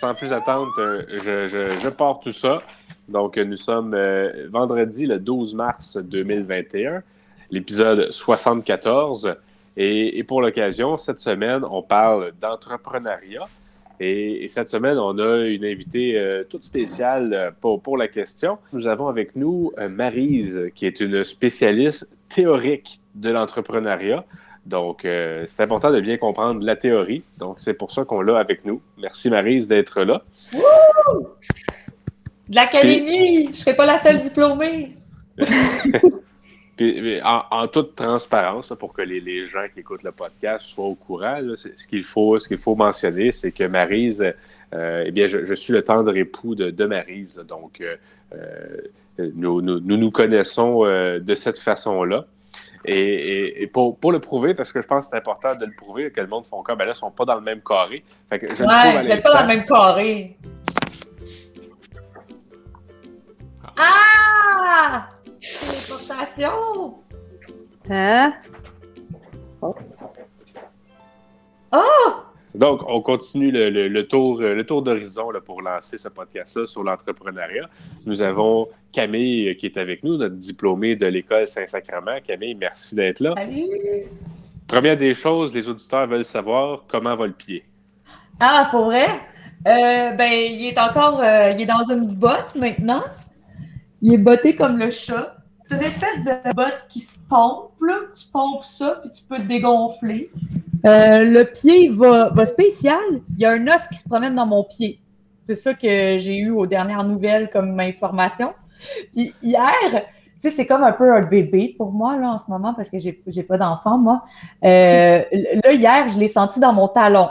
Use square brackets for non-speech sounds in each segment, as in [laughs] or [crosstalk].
sans plus attendre, euh, je, pars tout ça. Donc, nous sommes euh, vendredi le 12 mars 2021, l'épisode 74. Et, pour l'occasion, cette semaine, on parle d'entrepreneuriat. Et, et, cette semaine, on a une invitée euh, toute spéciale pour, pour, la question. Nous avons avec nous euh, Marise, qui est une spécialiste théorique de l'entrepreneuriat. Donc, euh, c'est important de bien comprendre la théorie. Donc, c'est pour ça qu'on l'a avec nous. Merci, Marise, d'être là. Wouh! De l'académie! Je ne serai pas la seule diplômée! [laughs] Puis, en, en, toute transparence, là, pour que les, les, gens qui écoutent le podcast soient au courant, là, ce qu'il faut, ce qu'il faut mentionner, c'est que Marise, euh, eh bien, je, je, suis le tendre époux de, de Marise. Donc, euh, nous, nous, nous, nous connaissons de cette façon-là. Et, et, et pour, pour, le prouver, parce que je pense que c'est important de le prouver, que le monde font comme, ben là, ils sont pas dans le même carré. Fait que je ouais, vous pas dans le même carré. Ah! Téléportation! Hein? Oh! Oh! Donc, on continue le, le, le tour, le tour d'horizon pour lancer ce podcast-là sur l'entrepreneuriat. Nous avons Camille qui est avec nous, notre diplômée de l'École Saint-Sacrement. Camille, merci d'être là. Salut! Première des choses, les auditeurs veulent savoir comment va le pied. Ah, pour vrai? Euh, ben, il est encore euh, il est dans une botte maintenant. Il est botté comme le chat. C'est une espèce de botte qui se pompe. Là. Tu pompes ça, puis tu peux te dégonfler. Euh, le pied va, spécial. Il y a un os qui se promène dans mon pied. C'est ça que j'ai eu aux dernières nouvelles comme information. Puis hier, tu sais, c'est comme un peu un bébé pour moi là en ce moment parce que j'ai, pas d'enfant, moi. Euh, là, hier, je l'ai senti dans mon talon.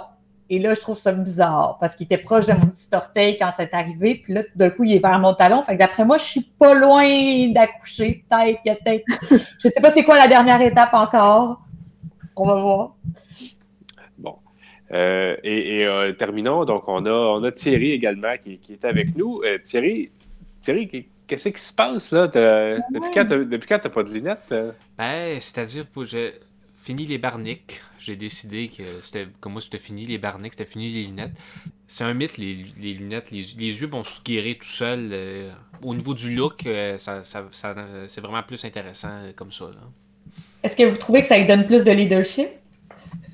Et là, je trouve ça bizarre parce qu'il était proche de mon petit orteil quand c'est arrivé. Puis là, d'un coup, il est vers mon talon. Fait que d'après moi, je suis pas loin d'accoucher. Peut-être, y peut-être. Je sais pas c'est quoi la dernière étape encore. On va voir. Bon. Euh, et, et euh, terminons. Donc, on a, on a Thierry également qui, qui est avec nous. Euh, Thierry, Thierry, qu'est-ce qui se passe là? De, depuis, quand depuis quand t'as pas de lunettes? Ben, c'est-à-dire que j'ai fini les barniques j'ai décidé que c'était comme moi c'était fini les barniques, c'était fini les lunettes. C'est un mythe les, les lunettes, les, les, yeux vont se guérir tout seuls. Euh, au niveau du look, euh, ça, ça, ça c'est vraiment plus intéressant comme ça. Est-ce que vous trouvez que ça lui donne plus de leadership?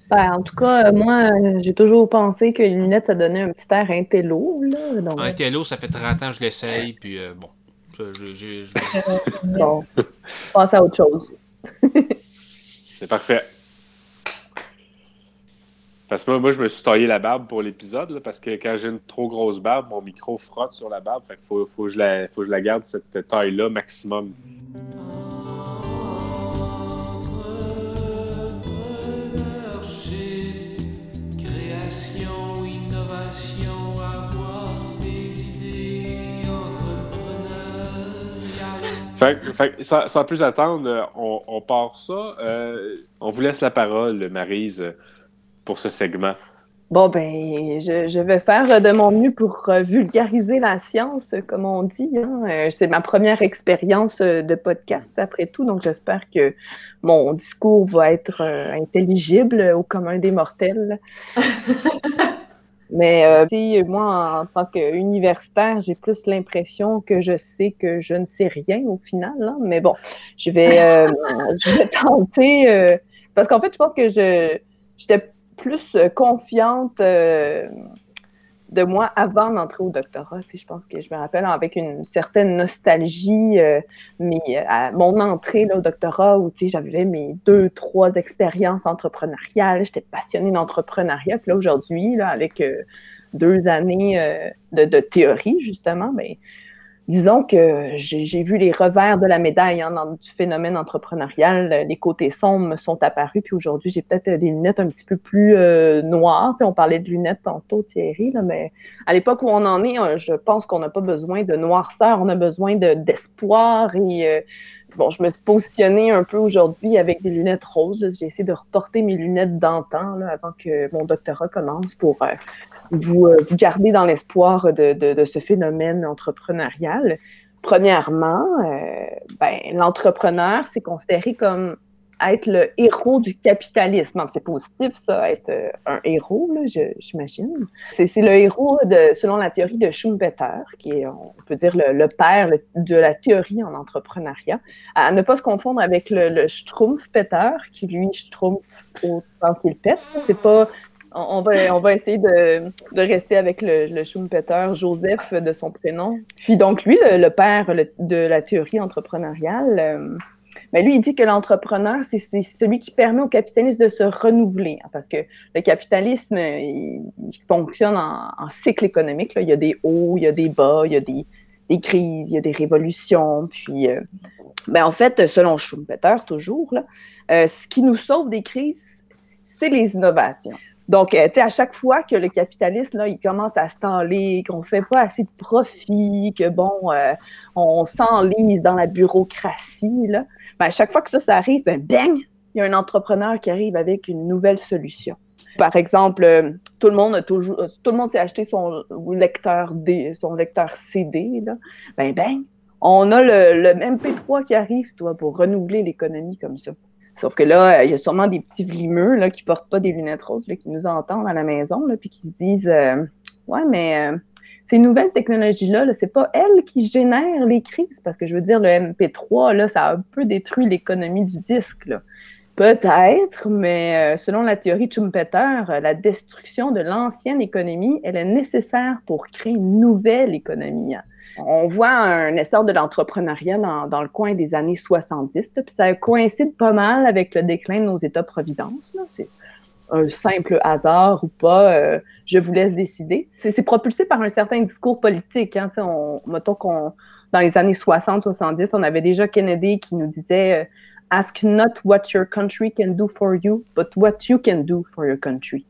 Ben, en tout cas, moi, j'ai toujours pensé que les lunettes, ça donnait un petit air intello. Là, donc... Un intello, ça fait 30 ans que je l'essaye, puis euh, bon. Je, [laughs] bon, passe à autre chose. [laughs] C'est parfait. Parce que moi, moi, je me suis taillé la barbe pour l'épisode, parce que quand j'ai une trop grosse barbe, mon micro frotte sur la barbe. Fait qu'il faut, faut, que je la, faut que je la garde cette taille-là maximum. Fait, fait, sans, sans, plus attendre, on, on part ça. Euh, on vous laisse la parole, Marise pour ce segment? Bon, ben, je, je, vais faire de mon mieux pour vulgariser la science, comme on dit. Hein. C'est ma première expérience de podcast, après tout, donc j'espère que mon discours va être intelligible au commun des mortels. [laughs] Mais euh, moi, en tant qu'universitaire, j'ai plus l'impression que je sais que je ne sais rien au final. Hein. Mais bon, je vais, euh, [laughs] je vais tenter. Euh, parce qu'en fait, je pense que je j'étais plus euh, confiante euh, de moi avant d'entrer au doctorat. Je pense que je me rappelle avec une certaine nostalgie, euh, mais à mon entrée au doctorat où j'avais mes deux, trois expériences entrepreneuriales, j'étais passionnée d'entrepreneuriat. Puis là, aujourd'hui, avec euh, deux années euh, de, de, théorie, justement, ben, disons que j'ai vu les revers de la médaille hein, dans, du phénomène entrepreneurial. Les côtés sombres sont apparus. Puis aujourd'hui, j'ai peut-être des lunettes un petit peu plus euh, noires. on parlait de lunettes tantôt, Thierry, là, mais à l'époque où on en est, euh, je pense qu'on n'a pas besoin de noirceur, on a besoin d'espoir. et euh, bon, je me suis positionnée un peu aujourd'hui avec des lunettes roses. J'ai essayé de reporter mes lunettes d'antan avant que mon doctorat commence pour euh, vous, euh, vous garder dans l'espoir de, ce phénomène entrepreneurial. Premièrement, euh, ben, l'entrepreneur, c'est considéré comme être le héros du capitalisme. C'est positif, ça, être euh, un héros, j'imagine. C'est le héros, de, selon la théorie de Schumpeter, qui est, on peut dire, le, père de la théorie en entrepreneuriat. À ne pas se confondre avec le, le Schtroumpfpeter, qui, lui, Schtroumpf autant qu'il pète. C'est pas on va, on va essayer de, de rester avec le, le, Schumpeter, Joseph de son prénom. Puis donc, lui, le, père de la théorie entrepreneuriale, euh, mais lui, il dit que l'entrepreneur, c'est celui qui permet au capitalisme de se renouveler. Hein, parce que le capitalisme, il, fonctionne en, cycle économique. Là. Il y a des hauts, il y a des bas, il y a des, des crises, il y a des révolutions. Puis, euh, ben, en fait, selon Schumpeter, toujours, là, euh, ce qui nous sauve des crises, c'est les innovations. Donc, euh, tu sais, à chaque fois que le capitalisme, là, il commence à s'enler, qu'on ne fait pas assez de profit, que, bon, on s'enlise dans la bureaucratie, là, ben, à chaque fois que ça, arrive, ben, bang, il y a un entrepreneur qui arrive avec une nouvelle solution. Par exemple, euh, tout le monde a toujours, euh, tout le monde s'est acheté son lecteur D, son lecteur CD, là. Ben, bang, on a le, le MP3 qui arrive, toi, pour renouveler l'économie comme ça. Sauf que là, il y a sûrement des petits vlimeux là, qui portent pas des lunettes roses, là, qui nous entendent à la maison, là, puis qui se disent euh, Ouais, mais ces nouvelles technologies-là, -là, c'est pas elles qui génèrent les crises, parce que je veux dire, le MP3, là, ça a un peu détruit l'économie du disque. Peut-être, mais euh, selon la théorie de Schumpeter, la destruction de l'ancienne économie, elle est nécessaire pour créer une nouvelle économie. On voit un essor de l'entrepreneuriat dans, dans, le coin des années 70, puis ça coïncide pas mal avec le déclin de nos États-providence. Un simple hasard ou pas, euh, je vous laisse décider. C'est propulsé par un certain discours politique. Hein, on, mettons qu'on, dans les années 60-70, on avait déjà Kennedy qui nous disait euh, Ask not what your country can do for you, but what you can do for your country.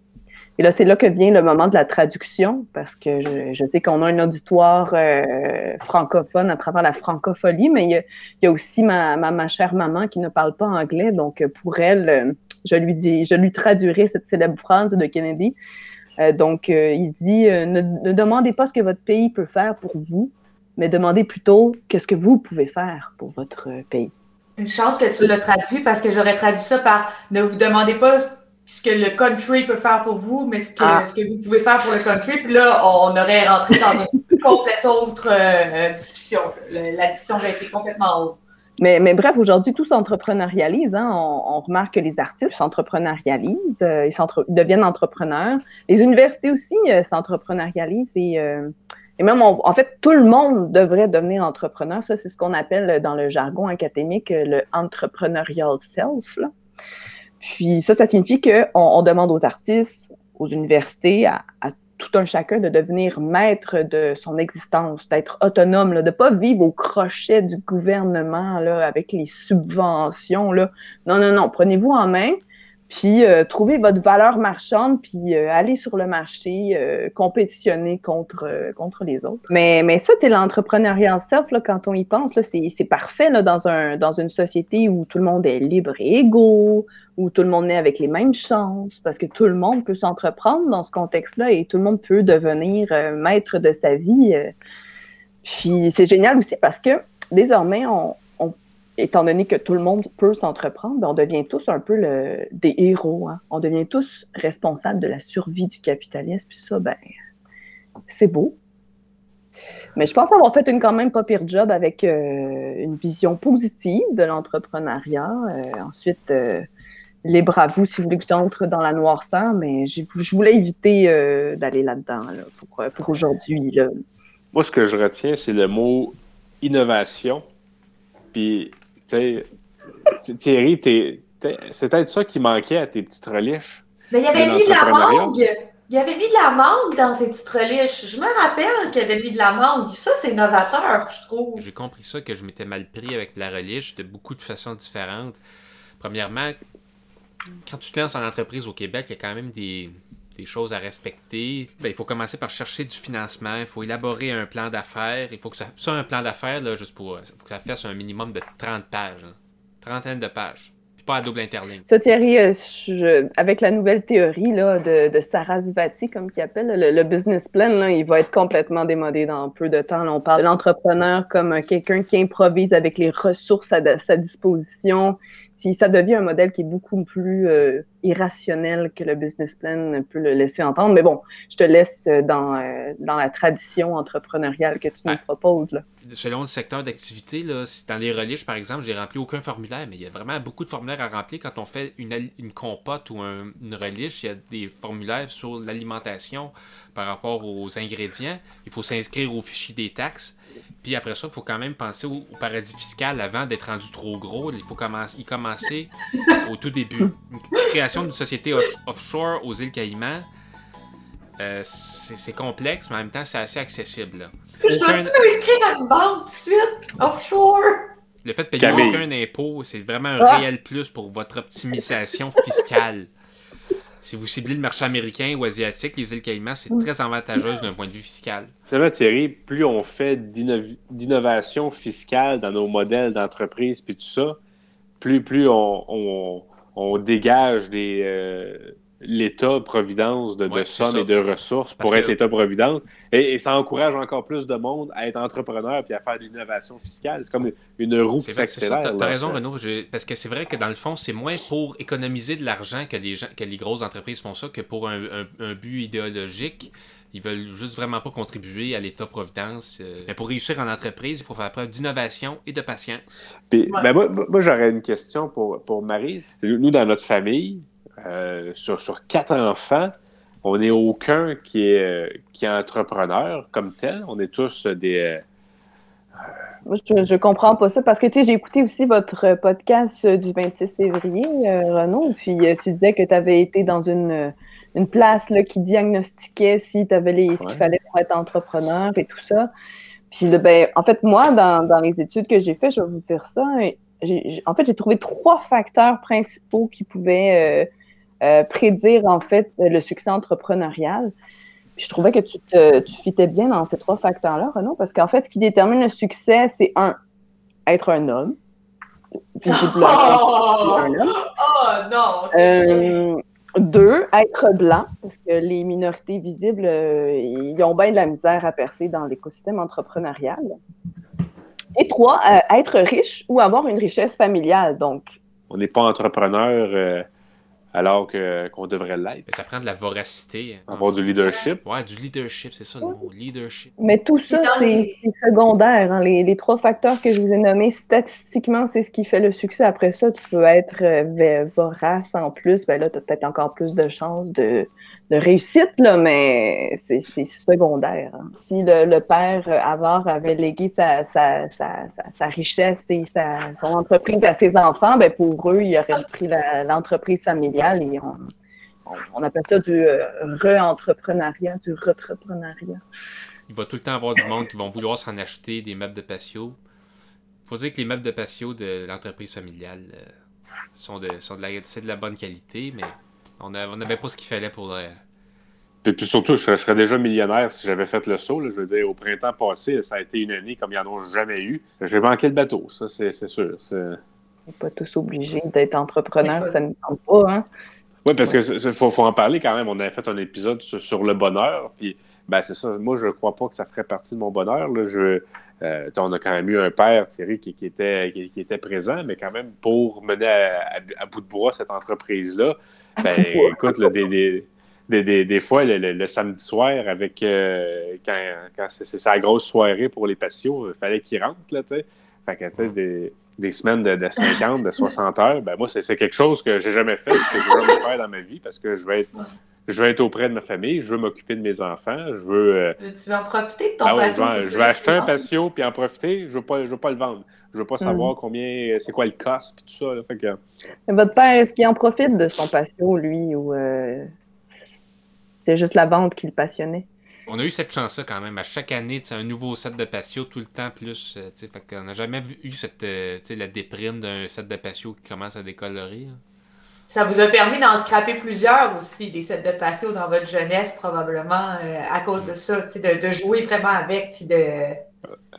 Et là, c'est là que vient le moment de la traduction, parce que je, sais qu'on a un auditoire euh, francophone à travers la francophonie, mais il y a, aussi ma, chère maman qui ne parle pas anglais, donc pour elle, je lui dis, je lui traduirai cette célèbre phrase de Kennedy. Euh, donc, euh, il dit euh, ne, demandez pas ce que votre pays peut faire pour vous, mais demandez plutôt qu'est-ce que vous pouvez faire pour votre pays. Une chance que tu l'as traduit parce que j'aurais traduit ça par ne vous demandez pas ce que le country peut faire pour vous, mais ce que, ah. ce que vous pouvez faire pour le country. Puis là, on aurait rentré dans une [laughs] complète autre discussion. La discussion aurait été complètement autre. Mais, bref, aujourd'hui, tout s'entrepreneurialise. Hein. On, remarque que les artistes s'entrepreneurialisent, euh, ils, deviennent entrepreneurs. Les universités aussi euh, s'entrepreneurialisent et, euh, même, en fait, tout le monde devrait devenir entrepreneur. Ça, c'est ce qu'on appelle dans le jargon académique le entrepreneurial self. Puis ça, ça signifie qu'on on demande aux artistes, aux universités, à, à tout un chacun de devenir maître de son existence, d'être autonome, de ne pas vivre au crochet du gouvernement avec les subventions. Là. Non, non, non, prenez-vous en main, puis euh, trouvez votre valeur marchande, puis euh, allez sur le marché, euh, compétitionner contre, contre les autres. Mais, mais ça, c'est l'entrepreneuriat self, là, quand on y pense, c'est parfait là, dans, un, dans une société où tout le monde est libre et égaux, où tout le monde est avec les mêmes chances, parce que tout le monde peut s'entreprendre dans ce contexte-là et tout le monde peut devenir maître de sa vie. Puis c'est génial aussi parce que désormais, on, étant donné que tout le monde peut s'entreprendre, ben, on devient tous un peu des héros. Hein. On devient tous responsables de la survie du capitalisme. Puis ça, ben, c'est beau. Mais je pense avoir fait une quand même pas pire job avec euh, une vision positive de l'entrepreneuriat. Euh, ensuite, euh, libre à vous si vous voulez que j'entre dans la noirceur, mais je, voulais éviter d'aller là-dedans pour, pour aujourd'hui. Moi, ce que je retiens, c'est le mot innovation. Puis Thierry, c'est peut-être ça qui manquait à tes petites reliches. Mais il avait mis de la mangue. Il avait mis de la mangue dans ses petites reliches. Je me rappelle qu'il avait mis de la mangue. Ça, c'est novateur, je trouve. J'ai compris ça, que je m'étais mal pris avec la reliche de beaucoup de façons différentes. Premièrement, quand tu te lances en entreprise au Québec, il y a quand même des, des choses à respecter. Ben, il faut commencer par chercher du financement, il faut élaborer un plan d'affaires. Il faut que ça, ça un plan d'affaires, là, juste pour, faut que ça fasse un minimum de 30 pages. Trentaine de pages. Puis pas à double interligne. Ça, Thierry, euh, avec la nouvelle théorie là, de, de Sarasvati, comme qu'il appelle, le, business plan, il va être complètement démodé dans peu de temps. on parle de l'entrepreneur comme quelqu'un qui improvise avec les ressources à sa disposition, si ça devient un modèle qui est beaucoup plus euh, irrationnel que le business plan peut le laisser entendre. Mais bon, je te laisse dans, euh, dans la tradition entrepreneuriale que tu nous proposes. Là. Selon le secteur d'activité, dans les reliches, par exemple, j'ai rempli aucun formulaire, mais il y a vraiment beaucoup de formulaires à remplir quand on fait une, une compote ou une reliche. Il y a des formulaires sur l'alimentation par rapport aux ingrédients. Il faut s'inscrire au fichier des taxes. Puis après ça, il faut quand même penser au, paradis fiscal avant d'être rendu trop gros. Il faut commencer, y commencer au tout début. Une création d'une société offshore aux îles Caïmans, euh, c'est complexe, mais en même temps, c'est assez accessible. Je dois-tu m'inscrire à une banque tout de suite? Offshore? Le fait de payer aucun impôt, c'est vraiment un ah! réel plus pour votre optimisation fiscale si vous ciblez le marché américain ou asiatique, les îles Caïmans, c'est très avantageuse d'un point de vue fiscal. C'est Thierry, plus on fait d'innovation fiscale dans nos modèles d'entreprise puis tout ça, plus, plus on, dégage des, euh, l'État-providence de, sommes et de ressources pour être l'État-providence. Et, ça encourage encore plus de monde à être entrepreneur puis à faire de l'innovation fiscale. C'est comme une roue qui s'accélère. Tu as, raison, Renaud. Parce que c'est vrai que dans le fond, c'est moins pour économiser de l'argent que les, gens, que les grosses entreprises font ça que pour un, but idéologique. Ils veulent juste vraiment pas contribuer à l'État-providence. Euh, mais pour réussir en entreprise, il faut faire preuve d'innovation et de patience. Puis, ben, moi, moi j'aurais une question pour, pour Marie. Nous, dans notre famille, euh, sur, sur quatre enfants, on n'est aucun qui est, euh, qui est entrepreneur comme tel. On est tous des. Euh, je, je comprends pas ça parce que tu sais, j'ai écouté aussi votre podcast du 26 février, Renaud, puis tu disais que tu avais été dans une, une place là, qui diagnostiquait si tu avais les, ce qu'il fallait pour être entrepreneur et tout ça. Puis ben, en fait, moi, dans, dans les études que j'ai faites, je vais vous dire ça. en fait, j'ai trouvé trois facteurs principaux qui pouvaient euh, prédire en fait le succès entrepreneurial. je trouvais que tu te tu fitais bien dans ces trois facteurs-là, Renaud, parce qu'en fait, ce qui détermine le succès, c'est un, être un homme. Visiblement, [laughs] oh, un homme. Oh non! Euh, deux, être blanc, parce que les minorités visibles, euh, ils ont bien de la misère à percer dans l'écosystème entrepreneurial. Et trois, être riche ou avoir une richesse familiale. Donc, on n'est pas entrepreneur alors qu'on devrait l'être. Ça prend de la voracité. Avoir du leadership. Ouais, du leadership, c'est ça le mot, leadership. Mais tout ça, c'est secondaire. Hein. Les, trois facteurs que je vous ai nommés, statistiquement, c'est ce qui fait le succès. Après ça, tu peux être euh, vorace en plus. Ben là, tu as peut-être encore plus de chances de, de réussite, là, mais c'est secondaire. Hein. Si le, père Avare avait légué sa, sa, sa, sa richesse et son entreprise à ses enfants, ben pour eux, il aurait pris l'entreprise familiale et on, on, appelle ça du euh, re-entrepreneuriat, du repreneuriat. Il va tout le temps avoir du monde qui vont vouloir s'en acheter des meubles de patio. Faut dire que les meubles de patio de l'entreprise familiale euh, sont, de, sont de, la, de la bonne qualité, mais on n'avait pas ce qu'il fallait pour. Euh, puis, surtout, je serais, déjà millionnaire si j'avais fait le saut. Je veux dire, au printemps passé, ça a été une année comme il n'y en a jamais eu. J'ai manqué le bateau, ça, c'est sûr. On n'est pas tous obligés d'être entrepreneur, ça ne tente pas. Hein? Oui, parce qu'il faut, faut, en parler quand même. On avait fait un épisode sur, le bonheur. Puis, ben, c'est ça. Moi, je ne crois pas que ça ferait partie de mon bonheur. Là. Je, euh, on a quand même eu un père, Thierry, qui, était, qui, était présent, mais quand même pour mener à bout de bois cette entreprise-là, ben, écoute, des, des, des, fois, le, samedi soir, avec euh, quand, quand c'est sa grosse soirée pour les patios, il fallait qu'ils rentrent, là, tu sais. Fait que, tu sais, des, des, semaines de, de, 50, de 60 heures, ben moi, c'est quelque chose que j'ai jamais fait, que je veux jamais faire dans ma vie parce que je veux être, je veux être auprès de ma famille, je veux m'occuper de mes enfants, je veux... Euh, tu veux en profiter de ton ah patio? Je veux, acheter un patio puis en profiter, je veux pas, je veux pas le vendre. Je veux pas savoir mm. combien, c'est quoi le cost et tout ça. fait que... Votre père, est-ce qu'il en profite de son patio, lui, ou euh, c'est juste la vente qui le passionnait? On a eu cette chance-là quand même. À chaque année, c'est un nouveau set de patio tout le temps plus. Euh, fait on n'a jamais eu cette, euh, la déprime d'un set de patio qui commence à décolorer. Hein. Ça vous a permis d'en scraper plusieurs aussi, des sets de patio dans votre jeunesse, probablement, à cause de ça, de, de jouer vraiment avec, puis de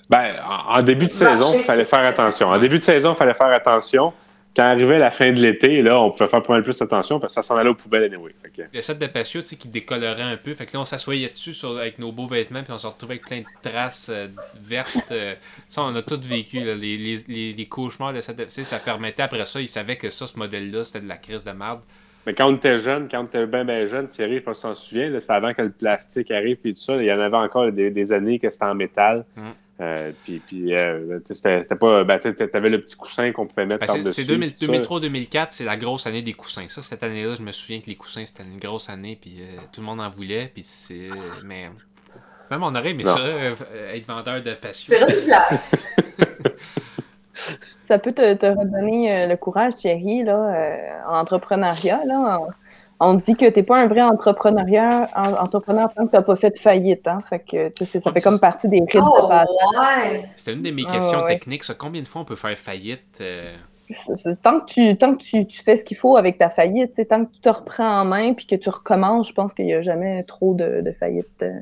ben, en, début de saison, il fallait faire attention. En début de saison, il fallait faire attention. quand arrivait la fin de l'été, là, on pouvait faire pas mal plus attention parce que ça s'en allait aux poubelles anyway. Fait que... Le set de patio, tu sais, qui décolorait un peu. Fait que là, on s'assoyait dessus sur- avec nos beaux vêtements, puis on se retrouvait avec plein de traces euh, vertes. euh. ça, on a tout vécu, là, les, les, les, les cauchemars de cette. Tu sais, ça permettait, après ça, ils savaient que ça, ce modèle-là, c'était de la crise de merde. Mais quand on était jeune, quand on était bien, bien jeune, Thierry, je pas si tu t'en souviens, là, c'était avant que le plastique arrive et tout ça. Il y en avait encore des, des années que c'était en métal. Mm. Euh, puis, puis euh, tu sais, c'était pas. Ben, tu avais le petit coussin qu'on pouvait mettre Ben, c'est- par-dessus. c'est 2000 tout ça. 2003-2004, c'est la grosse année des coussins. Ça, cette année-là, je me souviens que les coussins, c'était une grosse année, puis euh, tout le monde en voulait, puis c'est. Mais. Même on aurait aimé Non. ça, euh, être vendeur de passion. C'est. [laughs] Ça peut te, te redonner euh, le courage, Thierry, là, euh, en entrepreneuriat. Là, on, on dit que tu n'es pas un vrai entrepreneuriat, en- entrepreneur tant que tu n'as pas fait de faillite. Hein, fait que, tu sais, ça fait comme partie des rites Oh, de passage. ouais. C'était une de mes questions techniques, ça. Combien de fois on peut faire faillite euh, Tant que tu, tant que tu, tu fais ce qu'il faut avec ta faillite, tu sais, tant que tu te reprends en main puis que tu recommences, je pense qu'il n'y a jamais trop de, de faillite. euh.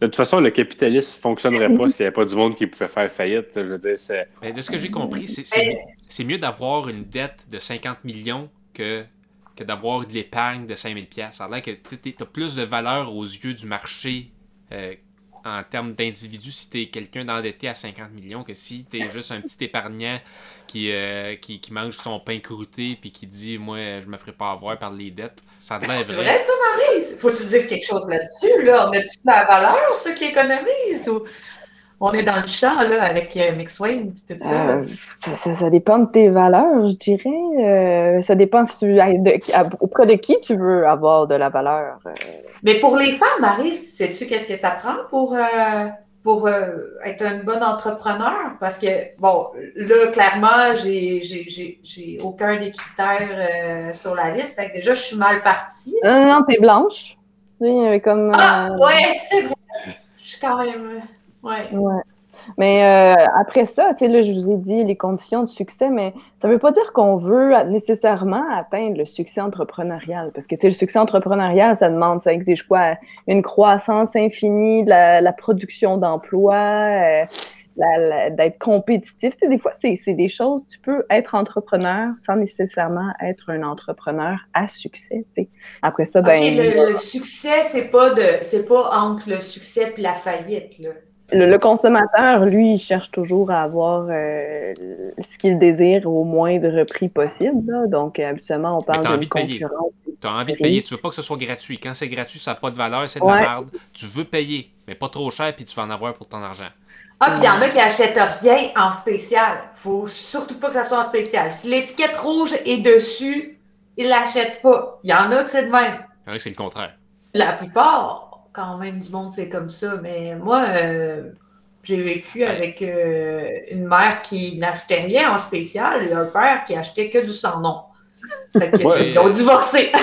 De toute façon, le capitalisme ne fonctionnerait pas [laughs] s'il n'y avait pas du monde qui pouvait faire faillite. Je veux dire, c'est. Ben, de ce que j'ai compris, c'est- c'est c'est mieux d'avoir une dette de 50 millions que, que d'avoir de l'épargne de 5000 pièces. Ça a l'air que tu as plus de valeur aux yeux du marché euh, en termes d'individu si tu es quelqu'un d'endetté à 50 millions que si tu es juste un petit épargnant qui, euh, qui, qui mange son pain croûté puis qui dit moi je me ferai pas avoir par les dettes. Ça a l'air C'est vrai. vrai, ça, Marie? Faut que tu dises quelque chose là-dessus, là. On de la valeur, ceux qui économisent? Ou on est dans le champ, là, avec euh, McSwain et tout ça? Euh, ça, ça- ça dépend de tes valeurs, je dirais. Euh, ça dépend si tu, de- à- auprès de qui tu veux avoir de la valeur. Euh, Mais pour les femmes, Marie, sais-tu qu'est-ce que ça prend pour, pour être une bonne entrepreneur? Parce que, bon, là, clairement, j'ai, j'ai, j'ai, j'ai aucun des critères sur la liste. Fait que déjà, je suis mal partie. Non, non, t'es blanche. Euh, comme, Ah, ouais, c'est vrai. Je suis quand même. Ouais. Ouais. Mais euh, après ça, tu sais, là, je vous ai dit les conditions de succès, mais ça ne veut pas dire qu'on veut nécessairement atteindre le succès entrepreneurial. Parce que, tu sais, le succès entrepreneurial, ça demande, ça exige quoi? Une croissance infinie, de la, la production d'emplois, euh, d'être compétitif. Tu sais, des fois, c'est c'est des choses, tu peux être entrepreneur sans nécessairement être un entrepreneur à succès, tu sais. Après ça, ben, OK, le, le succès, c'est pas de c'est pas entre le succès et la faillite, là. Le, le consommateur, lui, il cherche toujours à avoir euh, ce qu'il désire au moindre prix possible. là. Donc, habituellement, on parle t'as de envie de payer. concurrence. Tu as envie de payer, tu veux pas que ce soit gratuit. Quand c'est gratuit, ça n'a pas de valeur, c'est de Ouais. la merde. Tu veux payer, mais pas trop cher, puis tu vas en avoir pour ton argent. Ah, puis il y en a qui achètent rien en spécial. Faut surtout pas que ça soit en spécial. Si l'étiquette rouge est dessus, ils l'achètent pas. Il y en a que c'est de même. Il y en a que c'est le contraire. La plupart, quand même, du monde, c'est comme ça. Mais moi, euh, j'ai vécu avec euh, une mère qui n'achetait rien en spécial et un père qui achetait que du sans nom. Fait que, Ouais. Ils ont divorcé. [laughs]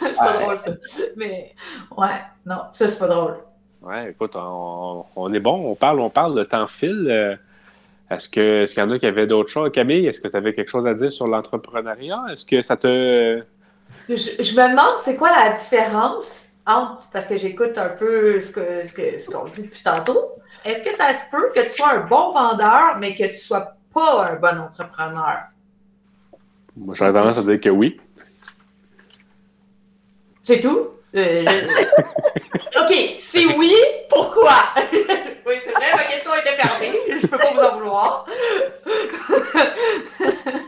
c'est pas Ouais. drôle, ça. Mais, ouais, non, ça, c'est pas drôle. Ouais, écoute, on, on est bon, on parle, on parle, le temps file. Euh, Est-ce qu'il y en a qui avaient d'autres choses? Camille, est-ce que tu avais quelque chose à dire sur l'entrepreneuriat? Est-ce que ça te. Je, je me demande c'est quoi la différence entre, parce que j'écoute un peu ce que ce que- ce qu'on dit depuis tantôt, est-ce que ça se peut que tu sois un bon vendeur, mais que tu sois pas un bon entrepreneur? Moi, j'aurais tendance à dire que oui. C'est tout? Euh, je- [laughs] OK, si oui, pourquoi? [laughs] oui, c'est vrai, ma question était fermée. Je peux pas vous en vouloir. [laughs]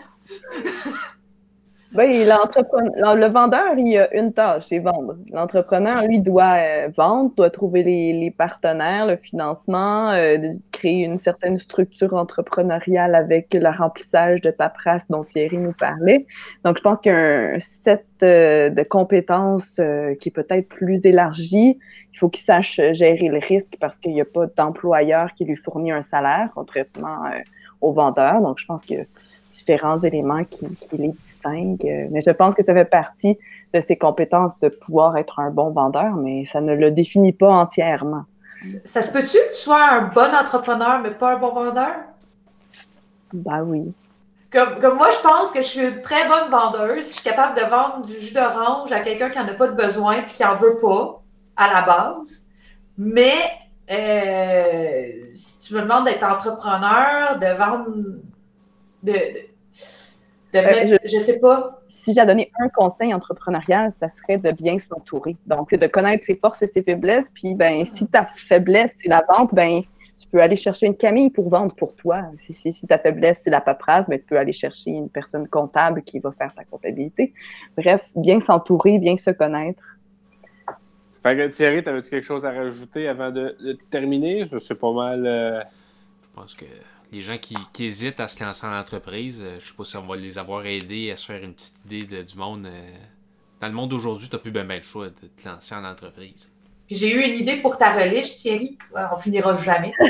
Ben, le vendeur, il a une tâche, c'est vendre. L'entrepreneur, lui, doit euh, vendre, doit trouver les, partenaires, le financement, euh, créer une certaine structure entrepreneuriale avec le remplissage de paperasse dont Thierry nous parlait. Donc, je pense qu'il y a un set euh, de compétences qui est peut-être plus élargi. Il faut qu'il sache gérer le risque parce qu'il n'y a pas d'employeur qui lui fournit un salaire, contrairement au vendeur. Donc, je pense qu'il y a différents éléments qui, qui les Euh, Mais je pense que ça fait partie de ses compétences de pouvoir être un bon vendeur, mais ça ne le définit pas entièrement. Ça se peut-tu que tu sois un bon entrepreneur, mais pas un bon vendeur? Ben oui. Comme, comme moi, je pense que je suis une très bonne vendeuse. Je suis capable de vendre du jus d'orange à quelqu'un qui n'en a pas de besoin et qui n'en veut pas à la base. Mais euh, si tu me demandes d'être entrepreneur, de vendre, de, de- mettre- je... sais pas. Si j'ai à donner un conseil entrepreneurial, ça serait de bien s'entourer. Donc, c'est de connaître ses forces et ses faiblesses. Puis, ben, si ta faiblesse, c'est la vente, ben, tu peux aller chercher une Camille pour vendre pour toi. Si, si, si ta faiblesse, c'est la paperasse, ben, tu peux aller chercher une personne comptable qui va faire ta comptabilité. Bref, bien s'entourer, bien se connaître. Fait que, Thierry, t'avais-tu quelque chose à rajouter avant de, de terminer? C'est pas mal. euh, Je pense que les gens qui, qui hésitent à se lancer en entreprise, euh, je sais pas si on va les avoir aidés à se faire une petite idée de- du monde. euh. Dans le monde d'aujourd'hui, t'as plus ben ben le choix de te lancer en entreprise. Puis j'ai eu une idée pour ta reliche, Thierry. On finira jamais. [laughs]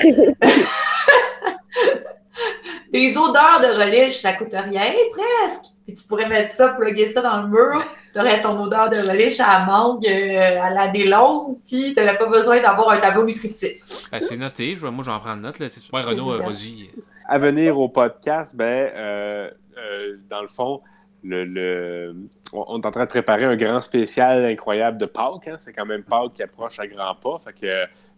Des odeurs de reliche, ça coûte rien, presque. Puis tu pourrais mettre ça, plugger ça dans le mur. Tu aurais ton odeur de reliche à la mangue, euh, à la délongue, puis tu n'aurais pas besoin d'avoir un tableau nutritif. Ben, c'est noté, je moi j'en prends note. Là. Ouais, Renaud, euh, vas-y. à venir au podcast, ben, euh, euh, dans le fond, le, le- on, est en train de préparer un grand spécial incroyable de Pâques. hein. C'est quand même Pâques qui approche à grands pas.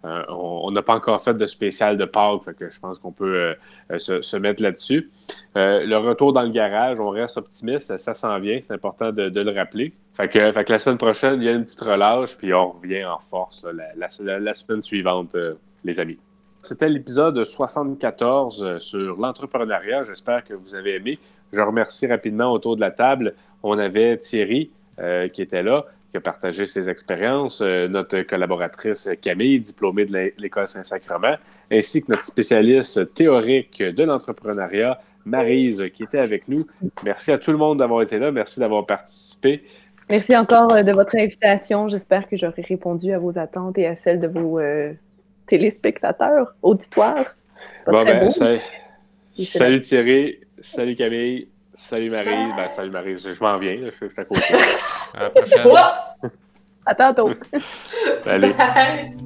Euh, on n'a pas encore fait de spécial de Pâques. Fait je pense qu'on peut euh, euh, se, mettre là-dessus. Le retour dans le garage, on reste optimiste. Ça, s'en vient. C'est important de, le rappeler. Fait que, la semaine prochaine, il y a une petite relâche, puis on revient en force la, semaine suivante, les amis. C'était l'épisode 74 euh, sur l'entrepreneuriat. J'espère que vous avez aimé. Je remercie rapidement autour de la table. On avait Thierry euh, qui était là, qui a partagé ses expériences, euh, notre collaboratrice Camille, diplômée de l'é- l'École Saint-Sacrement, ainsi que notre spécialiste théorique de l'entrepreneuriat, Marise, qui était avec nous. Merci à tout le monde d'avoir été là. Merci d'avoir participé. Merci encore euh, de votre invitation. J'espère que j'aurai répondu à vos attentes et à celles de vos euh, téléspectateurs, auditoires. Pas Bon, ben, beau. sa- Et c'est salut Thierry, salut Camille, salut Marise. Ben, salut Marise, je, je m'en viens, là, je, je suis à côté. À la prochaine. Oh! À tantôt. [laughs] Allez. Bye!